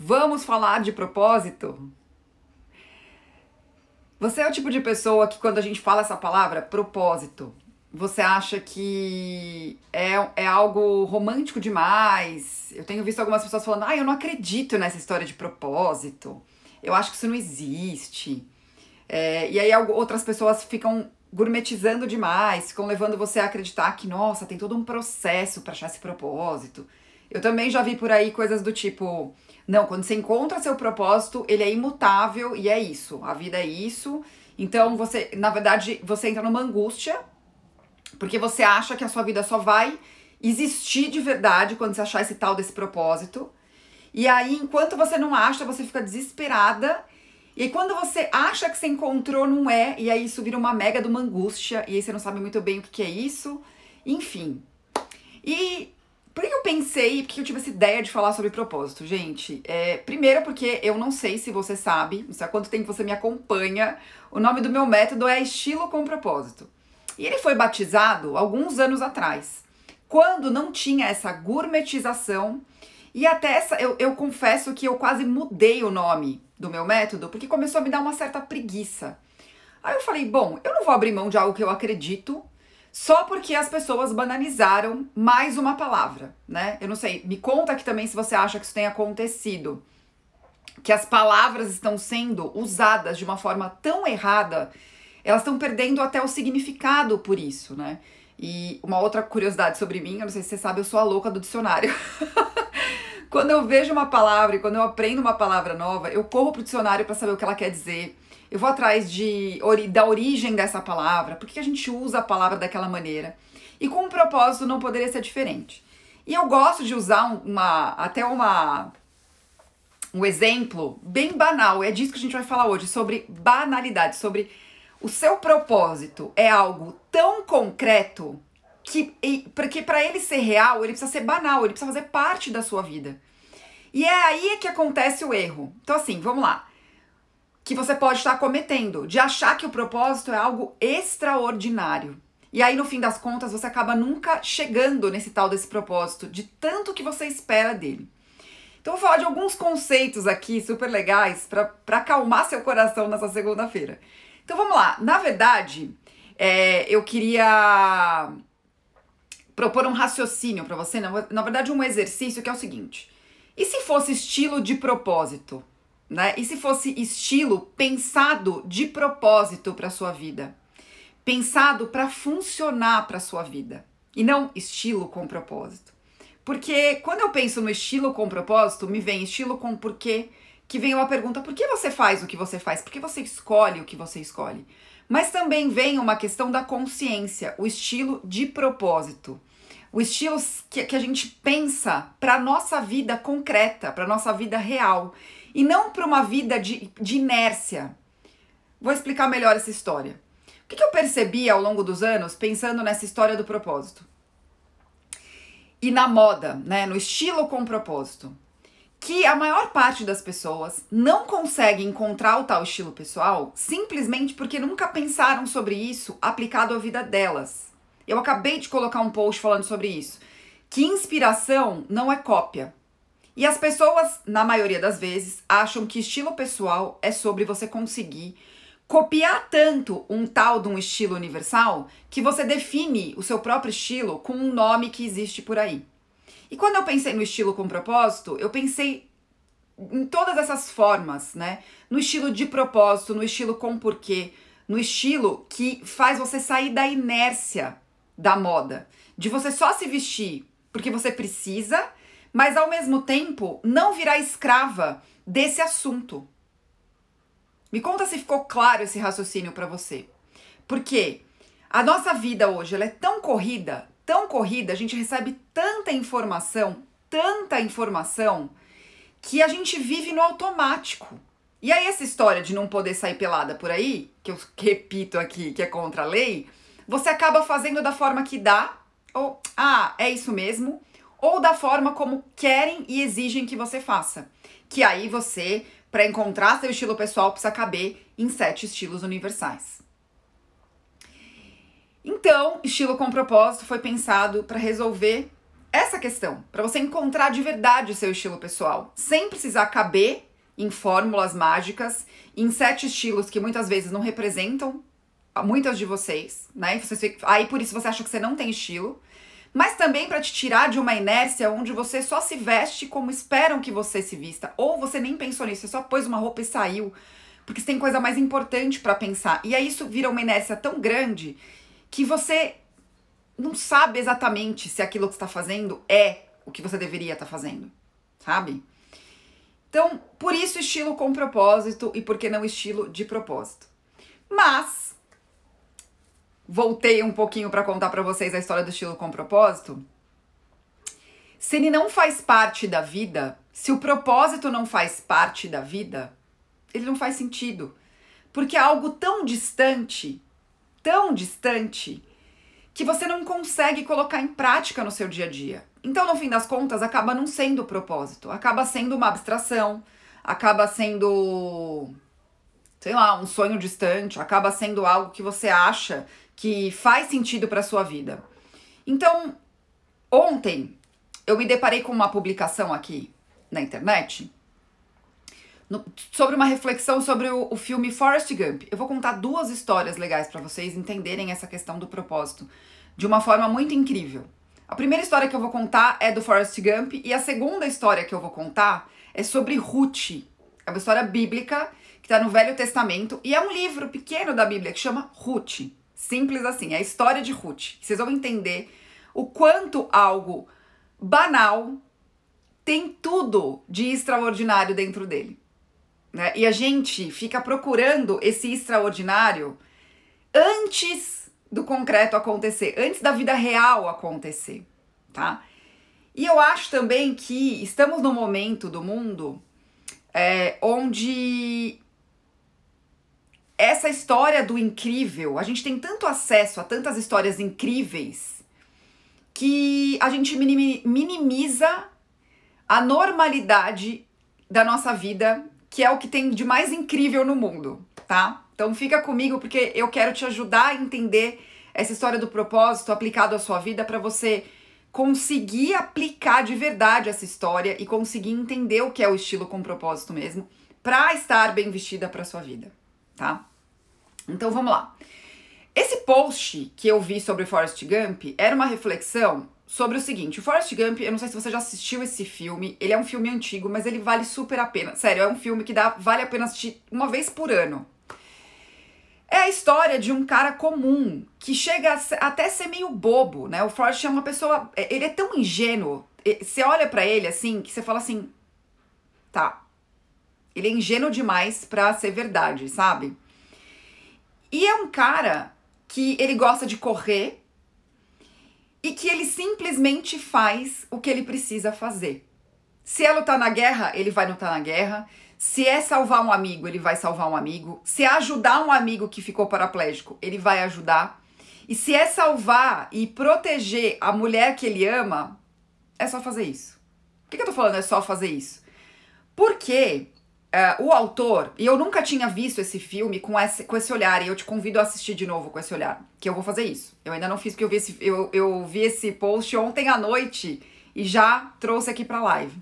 Vamos falar de propósito? Você é o tipo de pessoa que, quando a gente fala essa palavra, propósito, você acha que é, é algo romântico demais? Eu tenho visto algumas pessoas falando, ah, eu não acredito nessa história de propósito. Eu acho que isso não existe. É, e aí outras pessoas ficam gourmetizando demais, ficam levando você a acreditar que, nossa, tem todo um processo para achar esse propósito. Eu também já vi por aí coisas do tipo, não, quando você encontra seu propósito, ele é imutável e é isso. A vida é isso. Então você, na verdade, você entra numa angústia porque você acha que a sua vida só vai existir de verdade quando você achar esse tal desse propósito. E aí, enquanto você não acha, você fica desesperada. E quando você acha que você encontrou, não é. E aí, isso vira uma mega de uma angústia. E aí, você não sabe muito bem o que é isso. Enfim. E por que eu pensei, por que eu tive essa ideia de falar sobre propósito, gente? É, primeiro porque eu não sei se você sabe, não sei há quanto tempo você me acompanha, o nome do meu método é Estilo com Propósito. E ele foi batizado alguns anos atrás, quando não tinha essa gourmetização e até essa, eu, eu confesso que eu quase mudei o nome do meu método, porque começou a me dar uma certa preguiça. Aí eu falei, bom, eu não vou abrir mão de algo que eu acredito, só porque as pessoas banalizaram mais uma palavra, né? Eu não sei, me conta aqui também se você acha que isso tem acontecido. Que as palavras estão sendo usadas de uma forma tão errada, elas estão perdendo até o significado por isso, né? E uma outra curiosidade sobre mim, eu não sei se você sabe, eu sou a louca do dicionário. quando eu vejo uma palavra e quando eu aprendo uma palavra nova, eu corro pro dicionário para saber o que ela quer dizer eu vou atrás de, da origem dessa palavra, por que a gente usa a palavra daquela maneira. E com um propósito não poderia ser diferente. E eu gosto de usar uma, até uma, um exemplo bem banal, é disso que a gente vai falar hoje, sobre banalidade, sobre o seu propósito é algo tão concreto que porque para ele ser real, ele precisa ser banal, ele precisa fazer parte da sua vida. E é aí que acontece o erro. Então assim, vamos lá que você pode estar cometendo, de achar que o propósito é algo extraordinário. E aí, no fim das contas, você acaba nunca chegando nesse tal desse propósito, de tanto que você espera dele. Então, vou falar de alguns conceitos aqui super legais para acalmar seu coração nessa segunda-feira. Então, vamos lá. Na verdade, é, eu queria propor um raciocínio para você, na, na verdade, um exercício que é o seguinte: e se fosse estilo de propósito? Né? E se fosse estilo pensado de propósito para sua vida, pensado para funcionar para sua vida e não estilo com propósito. Porque quando eu penso no estilo com propósito, me vem estilo com porquê, que vem uma pergunta: por que você faz o que você faz? Por que você escolhe o que você escolhe? Mas também vem uma questão da consciência, o estilo de propósito. O estilo que, que a gente pensa para nossa vida concreta, para nossa vida real e não para uma vida de, de inércia. Vou explicar melhor essa história. O que, que eu percebi ao longo dos anos pensando nessa história do propósito? E na moda, né, no estilo com propósito, que a maior parte das pessoas não consegue encontrar o tal estilo pessoal simplesmente porque nunca pensaram sobre isso aplicado à vida delas. Eu acabei de colocar um post falando sobre isso. Que inspiração não é cópia. E as pessoas, na maioria das vezes, acham que estilo pessoal é sobre você conseguir copiar tanto um tal de um estilo universal que você define o seu próprio estilo com um nome que existe por aí. E quando eu pensei no estilo com propósito, eu pensei em todas essas formas, né? No estilo de propósito, no estilo com porquê, no estilo que faz você sair da inércia da moda, de você só se vestir porque você precisa mas ao mesmo tempo não virar escrava desse assunto. Me conta se ficou claro esse raciocínio para você. Porque a nossa vida hoje ela é tão corrida, tão corrida, a gente recebe tanta informação, tanta informação, que a gente vive no automático. E aí, essa história de não poder sair pelada por aí, que eu repito aqui que é contra a lei, você acaba fazendo da forma que dá, ou, ah, é isso mesmo, ou da forma como querem e exigem que você faça. Que aí você, para encontrar seu estilo pessoal, precisa caber em sete estilos universais. Então, estilo com propósito foi pensado para resolver essa questão, para você encontrar de verdade o seu estilo pessoal, sem precisar caber em fórmulas mágicas, em sete estilos que muitas vezes não representam muitas de vocês, né? Aí por isso você acha que você não tem estilo, mas também para te tirar de uma inércia onde você só se veste como esperam que você se vista, ou você nem pensou nisso, você só pôs uma roupa e saiu, porque você tem coisa mais importante para pensar. E aí isso vira uma inércia tão grande que você não sabe exatamente se aquilo que está fazendo é o que você deveria estar tá fazendo, sabe? Então, por isso estilo com propósito e por que não estilo de propósito. Mas voltei um pouquinho para contar para vocês a história do estilo com propósito. Se ele não faz parte da vida, se o propósito não faz parte da vida, ele não faz sentido. Porque é algo tão distante, tão distante, que você não consegue colocar em prática no seu dia a dia. Então, no fim das contas, acaba não sendo o propósito, acaba sendo uma abstração, acaba sendo, sei lá, um sonho distante, acaba sendo algo que você acha que faz sentido para sua vida. Então, ontem eu me deparei com uma publicação aqui na internet no, sobre uma reflexão sobre o, o, filme Forrest Gump. Eu vou contar duas histórias legais para vocês entenderem essa questão do propósito de uma forma muito incrível. A primeira história que eu vou contar é do Forrest Gump e a segunda história que eu vou contar é sobre Ruth. É uma história bíblica que está no Velho Testamento e é um livro pequeno da Bíblia que chama Ruth. Simples assim, é a história de Ruth. Vocês vão entender o quanto algo banal tem tudo de extraordinário dentro dele. Né? E a gente fica procurando esse extraordinário antes do concreto acontecer, antes da vida real acontecer, tá? E eu acho também que estamos num momento do mundo é, onde essa história do incrível, a gente tem tanto acesso a tantas histórias incríveis que a gente minimiza a normalidade da nossa vida, que é o que tem de mais incrível no mundo, tá? Então fica comigo porque eu quero te ajudar a entender essa história do propósito aplicado à sua vida para você conseguir aplicar de verdade essa história e conseguir entender o que é o estilo com propósito mesmo, para estar bem vestida para sua vida tá? Então vamos lá. Esse post que eu vi sobre Forrest Gump era uma reflexão sobre o seguinte: o Forrest Gump, eu não sei se você já assistiu esse filme, ele é um filme antigo, mas ele vale super a pena. Sério, é um filme que dá, vale a pena assistir uma vez por ano. É a história de um cara comum que chega a ser, até ser meio bobo, né? O Forrest é uma pessoa, é, ele é tão ingênuo. Você olha para ele assim, que você fala assim, tá, ele é ingênuo demais pra ser verdade, sabe? E é um cara que ele gosta de correr e que ele simplesmente faz o que ele precisa fazer. Se é lutar na guerra, ele vai lutar na guerra. Se é salvar um amigo, ele vai salvar um amigo. Se é ajudar um amigo que ficou paraplégico, ele vai ajudar. E se é salvar e proteger a mulher que ele ama, é só fazer isso. Por que, que eu tô falando é só fazer isso? Porque Uh, o autor, e eu nunca tinha visto esse filme com esse, com esse olhar, e eu te convido a assistir de novo com esse olhar, que eu vou fazer isso. Eu ainda não fiz porque eu vi esse, eu, eu vi esse post ontem à noite e já trouxe aqui pra live.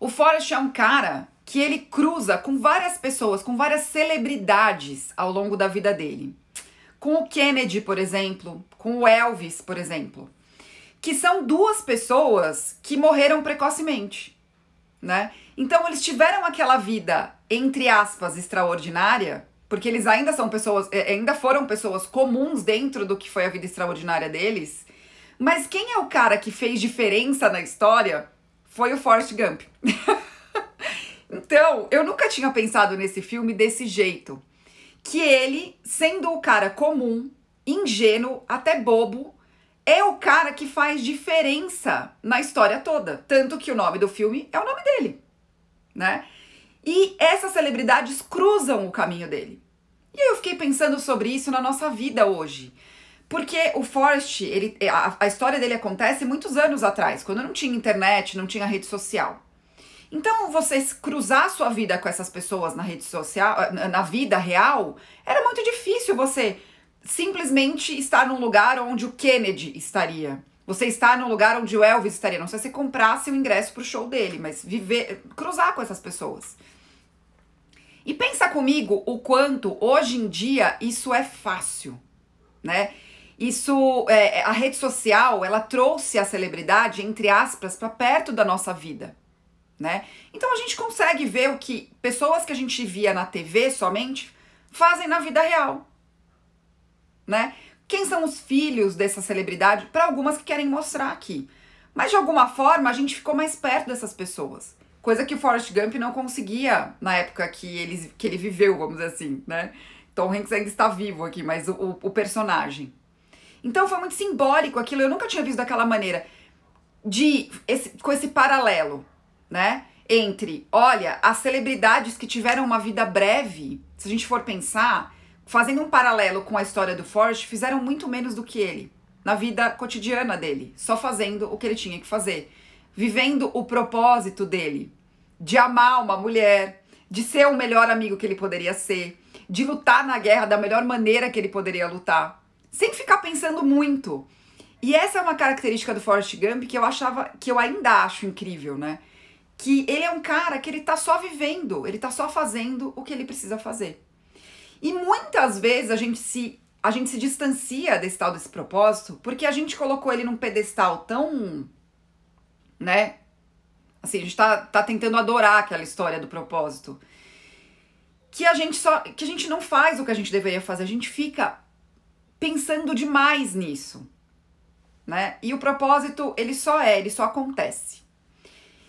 O Forrest é um cara que ele cruza com várias pessoas, com várias celebridades ao longo da vida dele. Com o Kennedy, por exemplo, com o Elvis, por exemplo, que são duas pessoas que morreram precocemente, né? Então eles tiveram aquela vida, entre aspas, extraordinária, porque eles ainda são pessoas, é, ainda foram pessoas comuns dentro do que foi a vida extraordinária deles. Mas quem é o cara que fez diferença na história foi o Forrest Gump. então, eu nunca tinha pensado nesse filme desse jeito. Que ele, sendo o cara comum, ingênuo, até bobo, é o cara que faz diferença na história toda. Tanto que o nome do filme é o nome dele né? E essas celebridades cruzam o caminho dele. E eu fiquei pensando sobre isso na nossa vida hoje. Porque o Forrest, ele, a, a história dele acontece muitos anos atrás, quando não tinha internet, não tinha rede social. Então, você cruzar sua vida com essas pessoas na rede social, na vida real, era muito difícil você simplesmente estar num lugar onde o Kennedy estaria, Você está no lugar onde o Elvis estaria. Não sei se comprasse o ingresso pro show dele, mas viver, cruzar com essas pessoas. E pensa comigo o quanto hoje em dia isso é fácil, né? Isso, é, a rede social, ela trouxe a celebridade, entre aspas, para perto da nossa vida, né? Então a gente consegue ver o que pessoas que a gente via na TV somente fazem na vida real, né? Quem são os filhos dessa celebridade? Para algumas que querem mostrar aqui. Mas de alguma forma a gente ficou mais perto dessas pessoas. Coisa que o Forrest Gump não conseguia na época que ele, que ele viveu, vamos dizer assim, né? Tom Hanks ainda está vivo aqui, mas o, o, o personagem. Então foi muito simbólico aquilo, eu nunca tinha visto daquela maneira. De esse, com esse paralelo, né? Entre, olha, as celebridades que tiveram uma vida breve, se a gente for pensar, fazendo um paralelo com a história do Forrest, fizeram muito menos do que ele na vida cotidiana dele, só fazendo o que ele tinha que fazer, vivendo o propósito dele, de amar uma mulher, de ser o melhor amigo que ele poderia ser, de lutar na guerra da melhor maneira que ele poderia lutar, sem ficar pensando muito. E essa é uma característica do Forrest Gump que eu achava, que eu ainda acho incrível, né? Que ele é um cara que ele tá só vivendo, ele tá só fazendo o que ele precisa fazer. E muitas vezes a gente se a gente se distancia desse tal desse propósito porque a gente colocou ele num pedestal tão, né? Assim, a gente tá, tá tentando adorar aquela história do propósito. Que a gente só que a gente não faz o que a gente deveria fazer, a gente fica pensando demais nisso, né? E o propósito, ele só é, ele só acontece.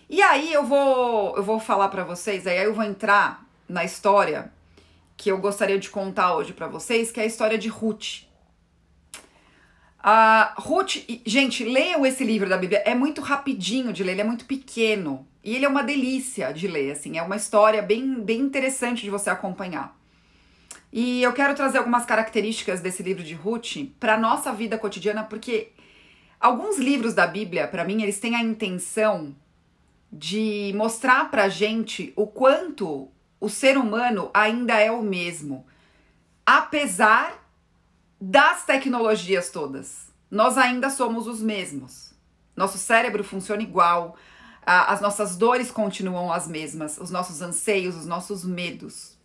E aí eu vou eu vou falar para vocês, aí eu vou entrar na história que eu gostaria de contar hoje para vocês, que é a história de Ruth. A Ruth, gente, leiam esse livro da Bíblia, é muito rapidinho de ler, ele é muito pequeno e ele é uma delícia de ler, assim, é uma história bem, bem interessante de você acompanhar. E eu quero trazer algumas características desse livro de Ruth para nossa vida cotidiana, porque alguns livros da Bíblia, para mim, eles têm a intenção de mostrar pra gente o quanto o ser humano ainda é o mesmo, apesar das tecnologias todas. Nós ainda somos os mesmos. Nosso cérebro funciona igual, as nossas dores continuam as mesmas, os nossos anseios, os nossos medos.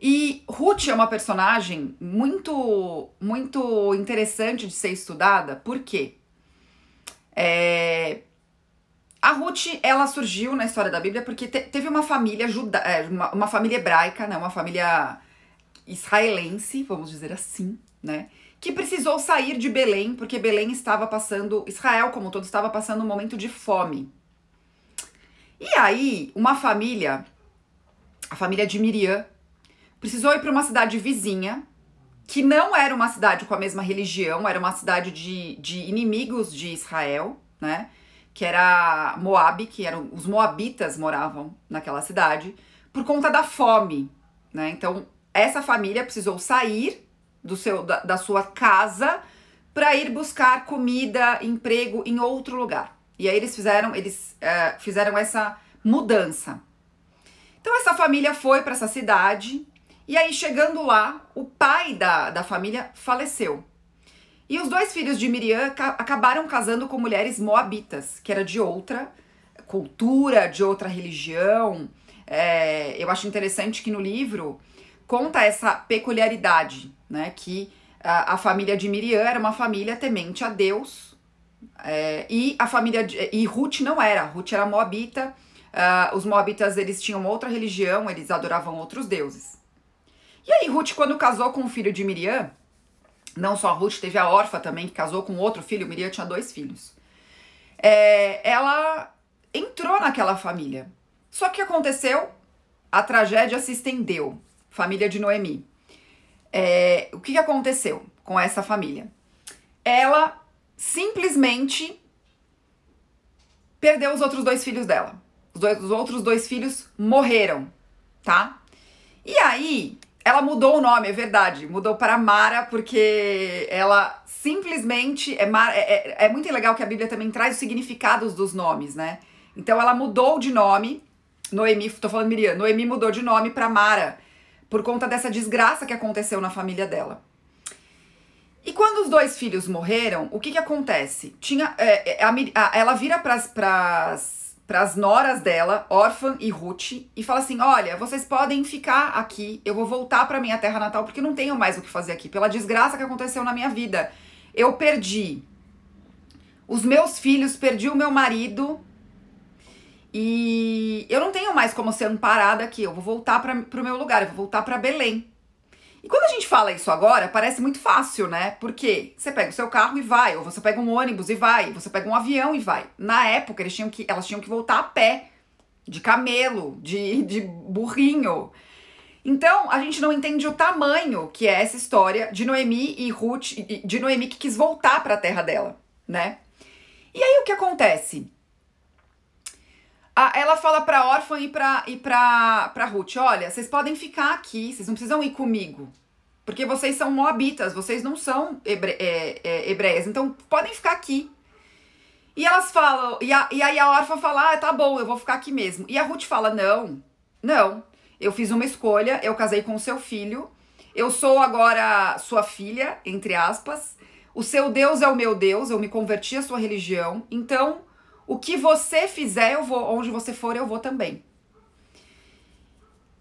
E Ruth é uma personagem muito, muito interessante de ser estudada, por quê? É, a Ruth, ela surgiu na história da Bíblia porque te, teve uma família juda, é, uma, uma, família hebraica, né, uma família israelense, vamos dizer assim, né, que precisou sair de Belém porque Belém estava passando, Israel como todo estava passando um momento de fome. E aí, uma família, a família de Miriam, precisou ir para uma cidade vizinha, que não era uma cidade com a mesma religião, era uma cidade de, de inimigos de Israel, né? Que era Moab, que eram os moabitas moravam naquela cidade, por conta da fome, né? Então, essa família precisou sair do seu da, da sua casa para ir buscar comida, emprego em outro lugar. E aí eles fizeram, eles uh, fizeram essa mudança. Então essa família foi para essa cidade e aí chegando lá, o pai da, da família faleceu. E os dois filhos de Miriam acabaram casando com mulheres moabitas, que era de outra cultura, de outra religião. É, eu acho interessante que no livro conta essa peculiaridade, né? Que a, a família de Miriam era uma família temente a Deus. É, e a família de, e Ruth não era, Ruth era moabita. Uh, os moabitas eles tinham outra religião, eles adoravam outros deuses. E aí Ruth quando casou com o filho de Miriam, não só a Ruth, teve a órfã também, que casou com outro filho, Miriam tinha dois filhos. É, ela entrou naquela família. Só que aconteceu, a tragédia se estendeu. Família de Noemi. É, o que aconteceu com essa família? Ela simplesmente perdeu os outros dois filhos dela. Os, dois, os outros dois filhos morreram, tá? E aí, ela mudou o nome, é verdade. Mudou para Mara, porque ela simplesmente. É, é, é, é muito legal que a Bíblia também traz os significados dos nomes, né? Então ela mudou de nome. Noemi, tô falando Miriam, Noemi mudou de nome para Mara, por conta dessa desgraça que aconteceu na família dela. E quando os dois filhos morreram, o que que acontece? Tinha, é, é, a, a, ela vira pras, pras, pras noras dela, órfã e Ruth, e fala assim: Olha, vocês podem ficar aqui, eu vou voltar pra minha terra natal porque não tenho mais o que fazer aqui, pela desgraça que aconteceu na minha vida. Eu perdi os meus filhos, perdi o meu marido, e eu não tenho mais como ser amparada aqui, eu vou voltar para o meu lugar, eu vou voltar para Belém. E quando a gente fala isso agora, parece muito fácil, né? Porque você pega o seu carro e vai, ou você pega um ônibus e vai, você pega um avião e vai. Na época, eles tinham que, elas tinham que voltar a pé, de camelo, de, de burrinho. Então, a gente não entende o tamanho que é essa história de Noemi e Ruth, de Noemi que quis voltar para a terra dela, né? E aí o que acontece? Ela fala pra órfã e pra, e pra, pra Ruth: olha, vocês podem ficar aqui, vocês não precisam ir comigo. Porque vocês são moabitas, vocês não são hebre é, é, hebreias, então podem ficar aqui. E elas falam, e, a, e aí a órfã fala: ah, tá bom, eu vou ficar aqui mesmo. E a Ruth fala: não, não, eu fiz uma escolha, eu casei com o seu filho, eu sou agora sua filha, entre aspas. O seu Deus é o meu Deus, eu me converti à sua religião, então o que você fizer, eu vou. Onde você for, eu vou também.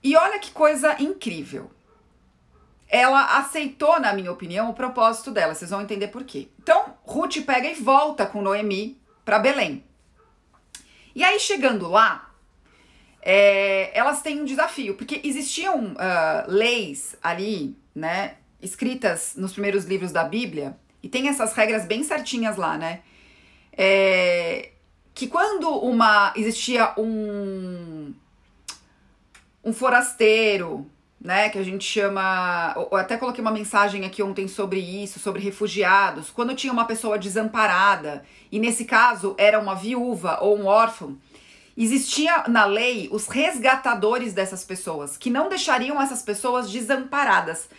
E olha que coisa incrível. Ela aceitou, na minha opinião, o propósito dela. Vocês vão entender por quê. Então, Ruth pega e volta com Noemi para Belém. E aí, chegando lá, é, elas têm um desafio, porque existiam uh, leis ali, né, escritas nos primeiros livros da Bíblia, e tem essas regras bem certinhas lá, né? É, que quando uma existia um um forasteiro, né, que a gente chama, eu até coloquei uma mensagem aqui ontem sobre isso, sobre refugiados, quando tinha uma pessoa desamparada, e nesse caso era uma viúva ou um órfão, existia na lei os resgatadores dessas pessoas, que não deixariam essas pessoas desamparadas.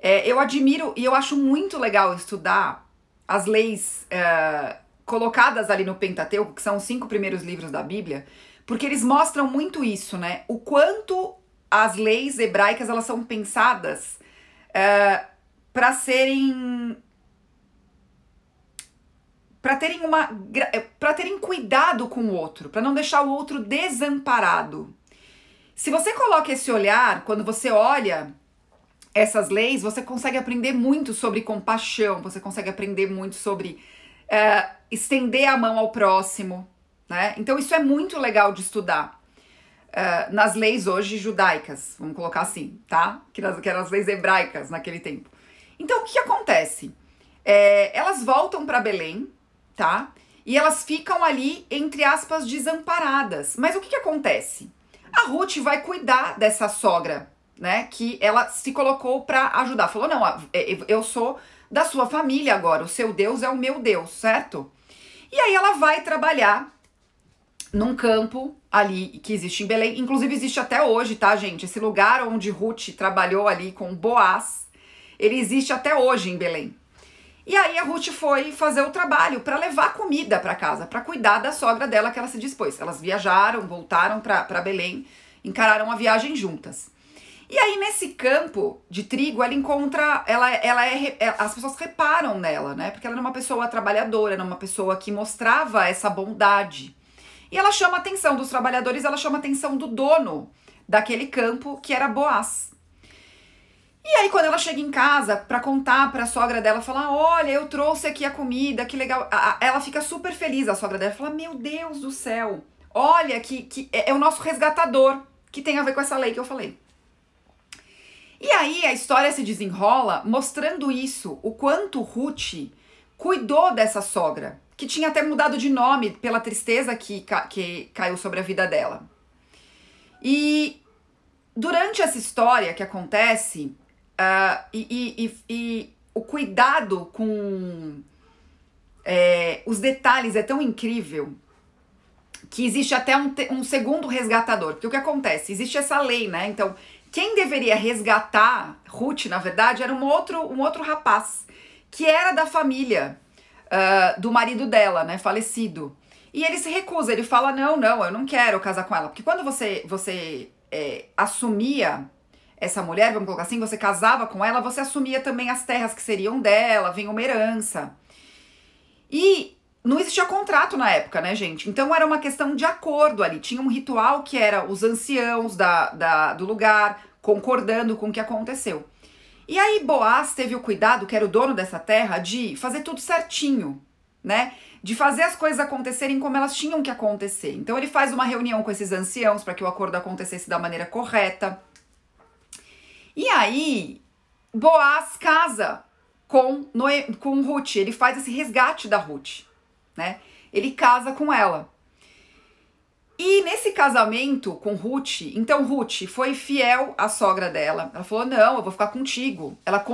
É, eu admiro e eu acho muito legal estudar as leis é, colocadas ali no Pentateuco, que são os cinco primeiros livros da Bíblia, porque eles mostram muito isso, né? O quanto as leis hebraicas elas são pensadas uh, para serem para terem uma para terem cuidado com o outro, para não deixar o outro desamparado. Se você coloca esse olhar, quando você olha essas leis, você consegue aprender muito sobre compaixão, você consegue aprender muito sobre uh, estender a mão ao próximo, né? Então isso é muito legal de estudar. Uh, nas leis hoje judaicas, vamos colocar assim, tá? Que, nas, que eram as leis hebraicas naquele tempo. Então o que, acontece? É, elas voltam para Belém, tá? E elas ficam ali, entre aspas, desamparadas. Mas o que, que acontece? A Ruth vai cuidar dessa sogra, né? Que ela se colocou para ajudar. Falou: não, é, eu sou da sua família agora, o seu Deus é o meu Deus, certo? E aí ela vai trabalhar num campo ali que existe em Belém, inclusive existe até hoje, tá, gente? Esse lugar onde Ruth trabalhou ali com Boaz, ele existe até hoje em Belém. E aí a Ruth foi fazer o trabalho para levar comida para casa, para cuidar da sogra dela que ela se dispôs. Elas viajaram, voltaram para Belém, encararam a viagem juntas. E aí, nesse campo de trigo, ela encontra. Ela, ela é, é, As pessoas reparam nela, né? Porque ela era uma pessoa trabalhadora, era uma pessoa que mostrava essa bondade. E ela chama a atenção dos trabalhadores, ela chama a atenção do dono daquele campo, que era Boaz. E aí, quando ela chega em casa para contar para a sogra dela, falar: Olha, eu trouxe aqui a comida, que legal. Ela fica super feliz, a sogra dela fala: Meu Deus do céu, olha, que, que é, é o nosso resgatador, que tem a ver com essa lei que eu falei. E aí a história se desenrola mostrando isso, o quanto Ruth cuidou dessa sogra, que tinha até mudado de nome pela tristeza que, que caiu sobre a vida dela. E durante essa história que acontece, uh, e, e, e, o cuidado com é, os detalhes é tão incrível que existe até um, um segundo resgatador. Porque o que acontece? Existe essa lei, né? Então, quem deveria resgatar Ruth, na verdade, era um outro, um outro rapaz, que era da família uh, do marido dela, né, falecido. E ele se recusa, ele fala: não, não, eu não quero casar com ela. Porque quando você, você é, assumia essa mulher, vamos colocar assim, você casava com ela, você assumia também as terras que seriam dela, vem uma herança. E não existia contrato na época, né, gente? Então era uma questão de acordo ali. Tinha um ritual que era os anciãos da, da, do lugar concordando com o que aconteceu. E aí Boaz teve o cuidado, que era o dono dessa terra, de fazer tudo certinho, né? De fazer as coisas acontecerem como elas tinham que acontecer. Então ele faz uma reunião com esses anciãos para que o acordo acontecesse da maneira correta. E aí Boaz casa com, Noe, com Ruth, ele faz esse resgate da Ruth, né? Ele casa com ela. E nesse casamento com Ruth, então Ruth foi fiel à sogra dela. Ela falou: Não, eu vou ficar contigo. Ela,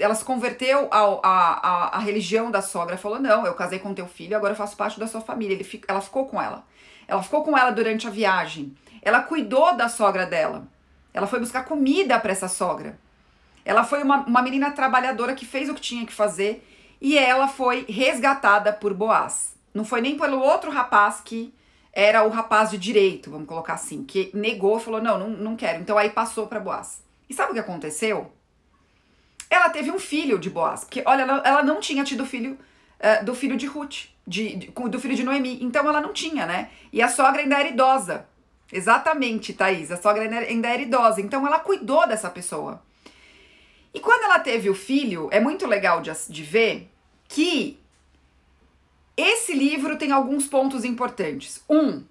ela se converteu à, religião da sogra. Falou: Não, eu casei com teu filho, agora eu faço parte da sua família. Ele, ela ficou com ela. Ela ficou com ela durante a viagem. Ela cuidou da sogra dela. Ela foi buscar comida para essa sogra. Ela foi uma, uma menina trabalhadora que fez o que tinha que fazer e ela foi resgatada por Boaz. Não foi nem pelo outro rapaz que era o rapaz de direito, vamos colocar assim, que negou falou: não, não, não quero. Então aí passou para Boaz. E sabe o que aconteceu? Ela teve um filho de Boaz, porque olha, ela, ela não tinha tido filho uh, do filho de Ruth, de, de, do filho de Noemi. Então ela não tinha, né? E a sogra ainda era idosa. Exatamente, Thaís. A sogra ainda era idosa. Então ela cuidou dessa pessoa. E quando ela teve o filho, é muito legal de, de ver que esse livro tem alguns pontos importantes. Um,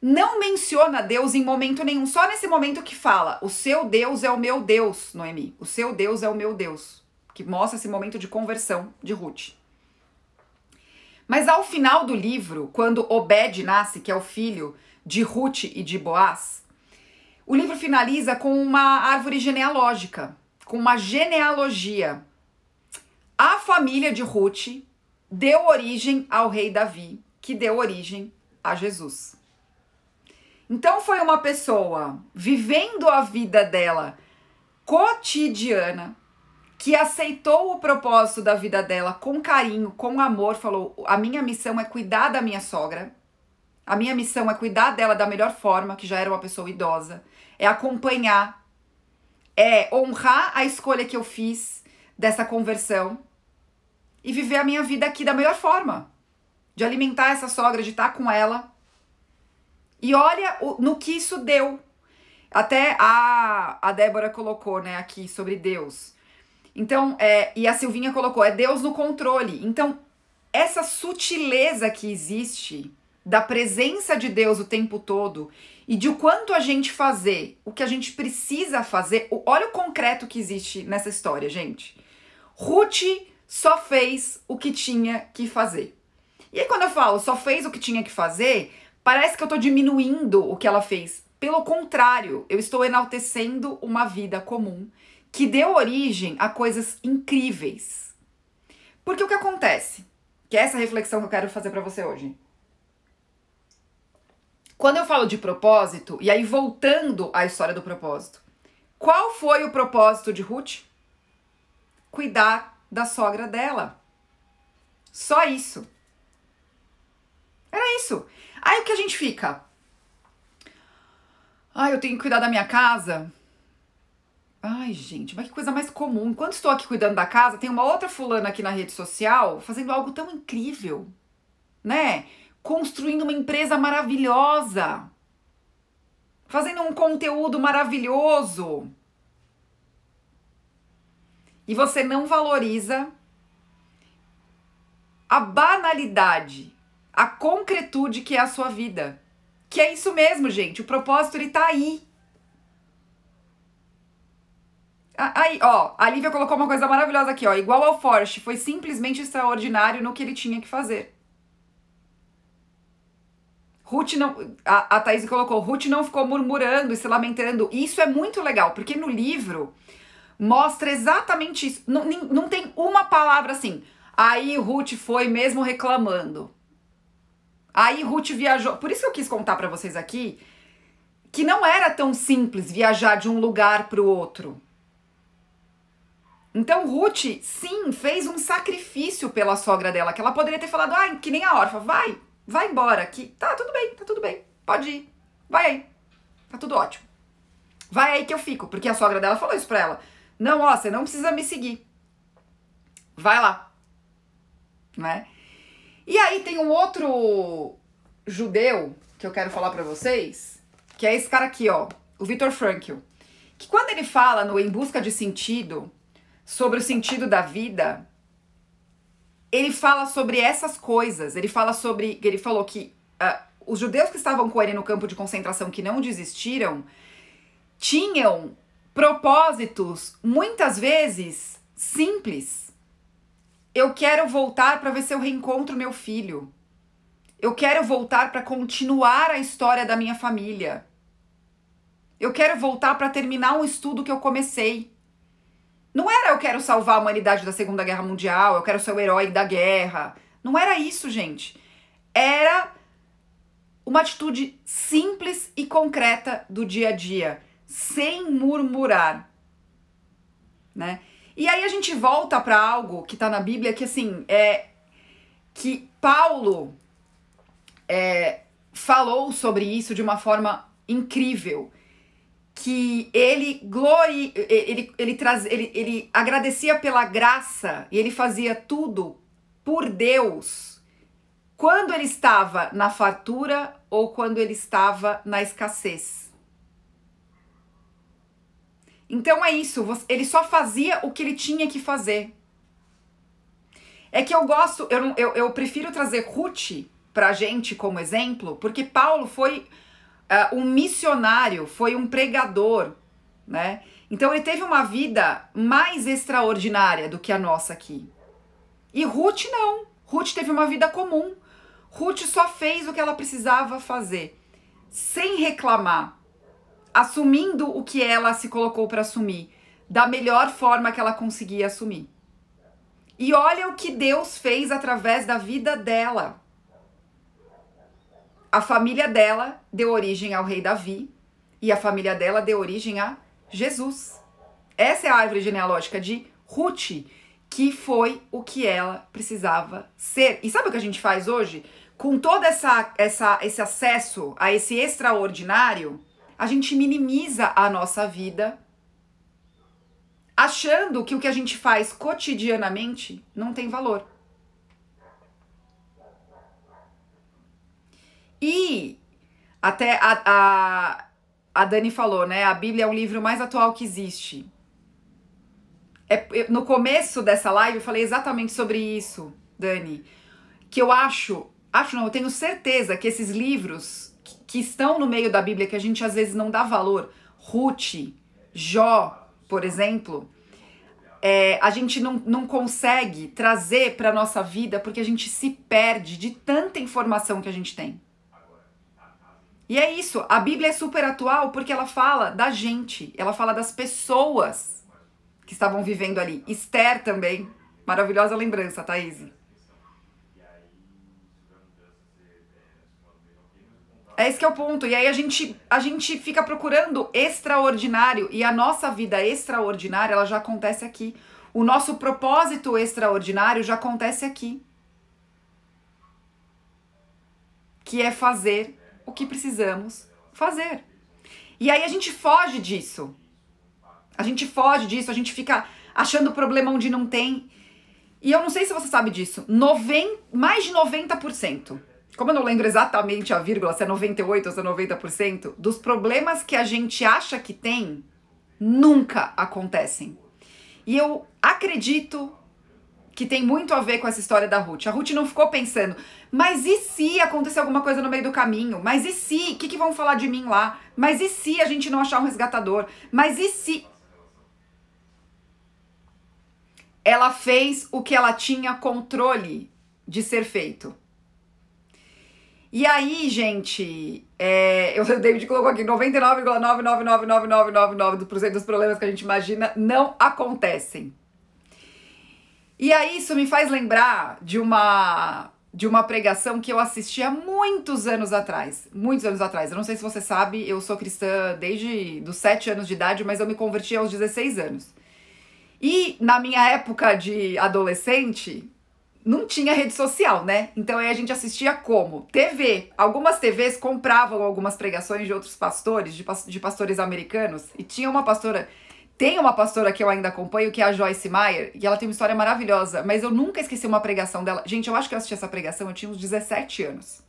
não menciona Deus em momento nenhum, só nesse momento que fala: o seu Deus é o meu Deus, Noemi. O seu Deus é o meu Deus. Que mostra esse momento de conversão de Ruth. Mas ao final do livro, quando Obed nasce, que é o filho de Ruth e de Boaz, o livro finaliza com uma árvore genealógica, com uma genealogia. A família de Ruth deu origem ao rei Davi, que deu origem a Jesus. Então foi uma pessoa vivendo a vida dela cotidiana, que aceitou o propósito da vida dela com carinho, com amor, falou: "A minha missão é cuidar da minha sogra. A minha missão é cuidar dela da melhor forma, que já era uma pessoa idosa, é acompanhar, é honrar a escolha que eu fiz dessa conversão e viver a minha vida aqui da melhor forma. De alimentar essa sogra, de estar com ela. E olha o, no que isso deu. Até a, a Débora colocou, né, aqui sobre Deus. Então, é, e a Silvinha colocou, é Deus no controle. Então, essa sutileza que existe da presença de Deus o tempo todo e de o quanto a gente fazer o que a gente precisa fazer. Olha o concreto que existe nessa história, gente. Ruth só fez o que tinha que fazer. E aí, quando eu falo só fez o que tinha que fazer, parece que eu tô diminuindo o que ela fez. Pelo contrário, eu estou enaltecendo uma vida comum que deu origem a coisas incríveis. Porque o que acontece? Que é essa reflexão que eu quero fazer para você hoje. Quando eu falo de propósito, e aí voltando à história do propósito, qual foi o propósito de Ruth? Cuidar da sogra dela. Só isso. Era isso. Aí o que a gente fica? Ai, eu tenho que cuidar da minha casa. Ai, gente, mas que coisa mais comum. Enquanto estou aqui cuidando da casa, tem uma outra fulana aqui na rede social fazendo algo tão incrível, né? Construindo uma empresa maravilhosa. Fazendo um conteúdo maravilhoso e você não valoriza a banalidade, a concretude que é a sua vida. Que é isso mesmo, gente. O propósito ele tá aí. Aí, ó, a Lívia colocou uma coisa maravilhosa aqui, ó. Igual ao Forrest, foi simplesmente extraordinário no que ele tinha que fazer. Ruth não. A, a Thaís colocou, Ruth não ficou murmurando e se lamentando. Isso é muito legal, porque no livro mostra exatamente isso. Não, não tem uma palavra assim. Aí Ruth foi mesmo reclamando. Aí Ruth viajou. Por isso que eu quis contar para vocês aqui que não era tão simples viajar de um lugar para o outro. Então Ruth, sim, fez um sacrifício pela sogra dela, que ela poderia ter falado, ah, que nem a órfã, vai, vai embora, que tá tudo bem, tá tudo bem, pode ir, vai aí, tá tudo ótimo. Vai aí que eu fico, porque a sogra dela falou isso pra ela. Não, ó, você não precisa me seguir. Vai lá. Né? E aí tem um outro judeu que eu quero falar para vocês, que é esse cara aqui, ó, o Viktor Frankl, que quando ele fala no Em Busca de Sentido, sobre o sentido da vida, ele fala sobre essas coisas. Ele fala sobre, ele falou que uh, os judeus que estavam com ele no campo de concentração que não desistiram tinham propósitos muitas vezes simples. Eu quero voltar para ver se eu reencontro meu filho. Eu quero voltar para continuar a história da minha família. Eu quero voltar para terminar um estudo que eu comecei. Não era eu quero salvar a humanidade da Segunda Guerra Mundial, eu quero ser o herói da guerra. Não era isso, gente. Era uma atitude simples e concreta do dia a dia, sem murmurar, né? E aí a gente volta para algo que está na Bíblia que assim é que Paulo é, falou sobre isso de uma forma incrível que ele glori, ele, ele, traz, ele, ele agradecia pela graça e ele fazia tudo por Deus quando ele estava na fartura ou quando ele estava na escassez. Então é isso, ele só fazia o que ele tinha que fazer. É que eu gosto, eu, eu, eu prefiro trazer Ruth pra gente como exemplo, porque Paulo foi uh, um missionário, foi um pregador, né? Então ele teve uma vida mais extraordinária do que a nossa aqui. E Ruth não. Ruth teve uma vida comum. Ruth só fez o que ela precisava fazer, sem reclamar, assumindo o que ela se colocou para assumir, da melhor forma que ela conseguia assumir. E olha o que Deus fez através da vida dela a família dela deu origem ao rei Davi e a família dela deu origem a Jesus. Essa é a árvore genealógica de Ruth, que foi o que ela precisava ser. E sabe o que a gente faz hoje? Com todo essa, essa, esse acesso a esse extraordinário, a gente minimiza a nossa vida, achando que o que a gente faz cotidianamente não tem valor. E até a, a, a Dani falou, né? A Bíblia é o livro mais atual que existe. É, no começo dessa live eu falei exatamente sobre isso, Dani. Que eu acho, acho não, eu tenho certeza que esses livros que, estão no meio da Bíblia, que a gente às vezes não dá valor, Ruth, Jó, por exemplo, é, a gente não, não consegue trazer para nossa vida porque a gente se perde de tanta informação que a gente tem. E é isso, a Bíblia é super atual porque ela fala da gente, ela fala das pessoas que estavam vivendo ali. Esther também, maravilhosa lembrança, Thaís. É esse que é o ponto. E aí a gente, a gente fica procurando extraordinário e a nossa vida extraordinária, ela já acontece aqui. O nosso propósito extraordinário já acontece aqui. Que é fazer o que precisamos fazer. E aí a gente foge disso. A gente foge disso, a gente fica achando problema onde não tem. E eu não sei se você sabe disso, noven, mais de 90%, como eu não lembro exatamente a vírgula, se é 98% ou se é 90%, dos problemas que a gente acha que tem, nunca acontecem. E eu acredito que tem muito a ver com essa história da Ruth. A Ruth não ficou pensando, mas e se acontecer alguma coisa no meio do caminho? Mas e se? O que, que vão falar de mim lá? Mas e se a gente não achar um resgatador? Mas e se? Ela fez o que ela tinha controle de ser feito. E aí, gente, é, eu, o David colocou aqui 99,9999999% dos problemas que a gente imagina não acontecem. E aí isso me faz lembrar de uma de uma pregação que eu assisti há muitos anos atrás. Muitos anos atrás. Eu não sei se você sabe, eu sou cristã desde dos 7 anos de idade, mas eu me converti aos 16 anos. E na minha época de adolescente, não tinha rede social, né? Então aí a gente assistia como? TV. Algumas TVs compravam algumas pregações de outros pastores, de, de pastores americanos, e tinha uma pastora. Tem uma pastora que eu ainda acompanho, que é a Joyce Meyer, e ela tem uma história maravilhosa, mas eu nunca esqueci uma pregação dela. Gente, eu acho que eu assisti essa pregação, eu tinha uns 17 anos.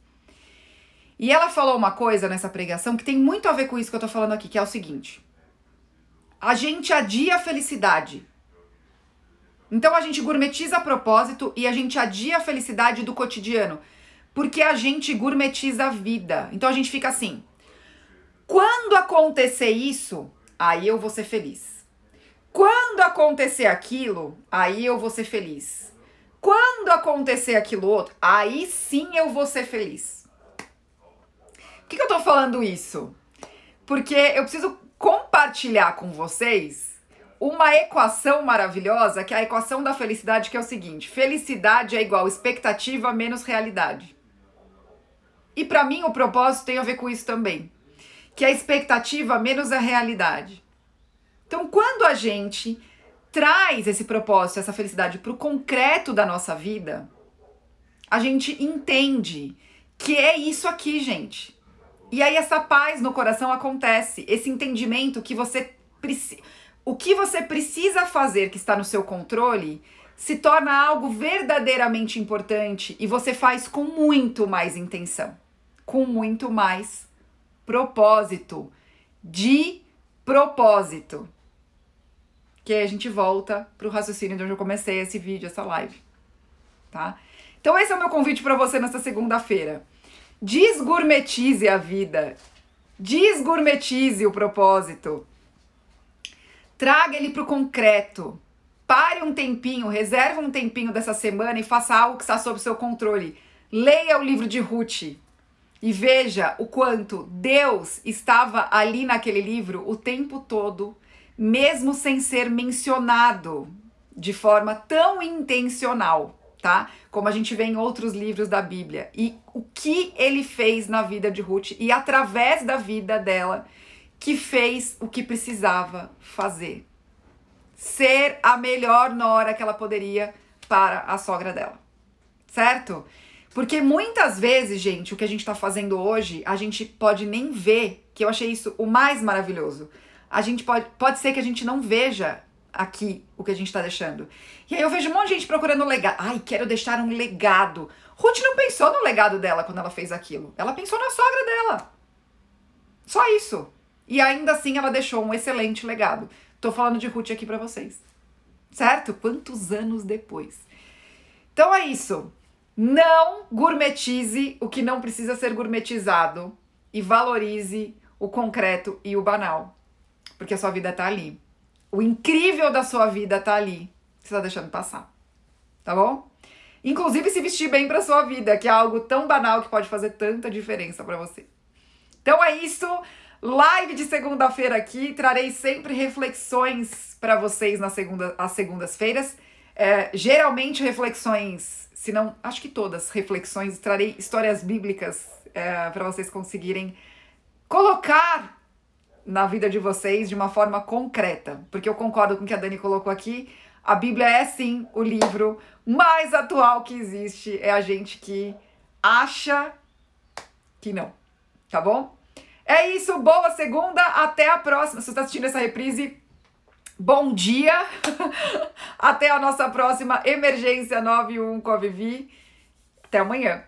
E ela falou uma coisa nessa pregação que tem muito a ver com isso que eu tô falando aqui, que é o seguinte: a gente adia a felicidade então a gente gourmetiza a propósito e a gente adia a felicidade do cotidiano, porque a gente gourmetiza a vida. Então a gente fica assim: quando acontecer isso, aí eu vou ser feliz. Quando acontecer aquilo, aí eu vou ser feliz. Quando acontecer aquilo outro, aí sim eu vou ser feliz. Por que, que eu tô falando isso? Porque eu preciso compartilhar com vocês uma equação maravilhosa, que é a equação da felicidade, que é o seguinte: felicidade é igual expectativa menos realidade. E para mim o propósito tem a ver com isso também, que é a expectativa menos a realidade. Então, quando a gente traz esse propósito, essa felicidade para o concreto da nossa vida, a gente entende que é isso aqui, gente. E aí essa paz no coração acontece, esse entendimento que você precisa o que você precisa fazer que está no seu controle se torna algo verdadeiramente importante e você faz com muito mais intenção, com muito mais propósito, de propósito. Que aí a gente volta para o raciocínio de onde eu comecei esse vídeo, essa live, tá? Então esse é o meu convite para você nessa segunda-feira. Desgourmetize a vida. Desgourmetize o propósito. Traga ele para o concreto. Pare um tempinho, reserve um tempinho dessa semana e faça algo que está sob seu controle. Leia o livro de Ruth e veja o quanto Deus estava ali naquele livro o tempo todo, mesmo sem ser mencionado de forma tão intencional, tá? Como a gente vê em outros livros da Bíblia. E o que ele fez na vida de Ruth e através da vida dela que fez o que precisava fazer. Ser a melhor nora que ela poderia para a sogra dela. Certo? Porque muitas vezes, gente, o que a gente está fazendo hoje, a gente pode nem ver, que eu achei isso o mais maravilhoso. A gente pode, pode ser que a gente não veja aqui o que a gente está deixando. E aí eu vejo um monte de gente procurando legado. Ai, quero deixar um legado. Ruth não pensou no legado dela quando ela fez aquilo. Ela pensou na sogra dela. Só isso. E ainda assim ela deixou um excelente legado. Tô falando de Ruth aqui para vocês. Certo? Quantos anos depois? Então é isso. Não gourmetize o que não precisa ser gourmetizado e valorize o concreto e o banal. Porque a sua vida tá ali. O incrível da sua vida tá ali. Você tá deixando passar. Tá bom? Inclusive se vestir bem para sua vida, que é algo tão banal que pode fazer tanta diferença para você. Então é isso. Live de segunda-feira aqui, trarei sempre reflexões para vocês nas segunda, às segundas-feiras. É, geralmente reflexões, se não, acho que todas reflexões, trarei histórias bíblicas é, para vocês conseguirem colocar na vida de vocês de uma forma concreta, porque eu concordo com o que a Dani colocou aqui. A Bíblia é sim o livro mais atual que existe. É a gente que acha que não, tá bom? É isso, boa segunda, até a próxima. Se você está assistindo essa reprise, bom dia. até a nossa próxima Emergência 91 com a Vivi. Até amanhã.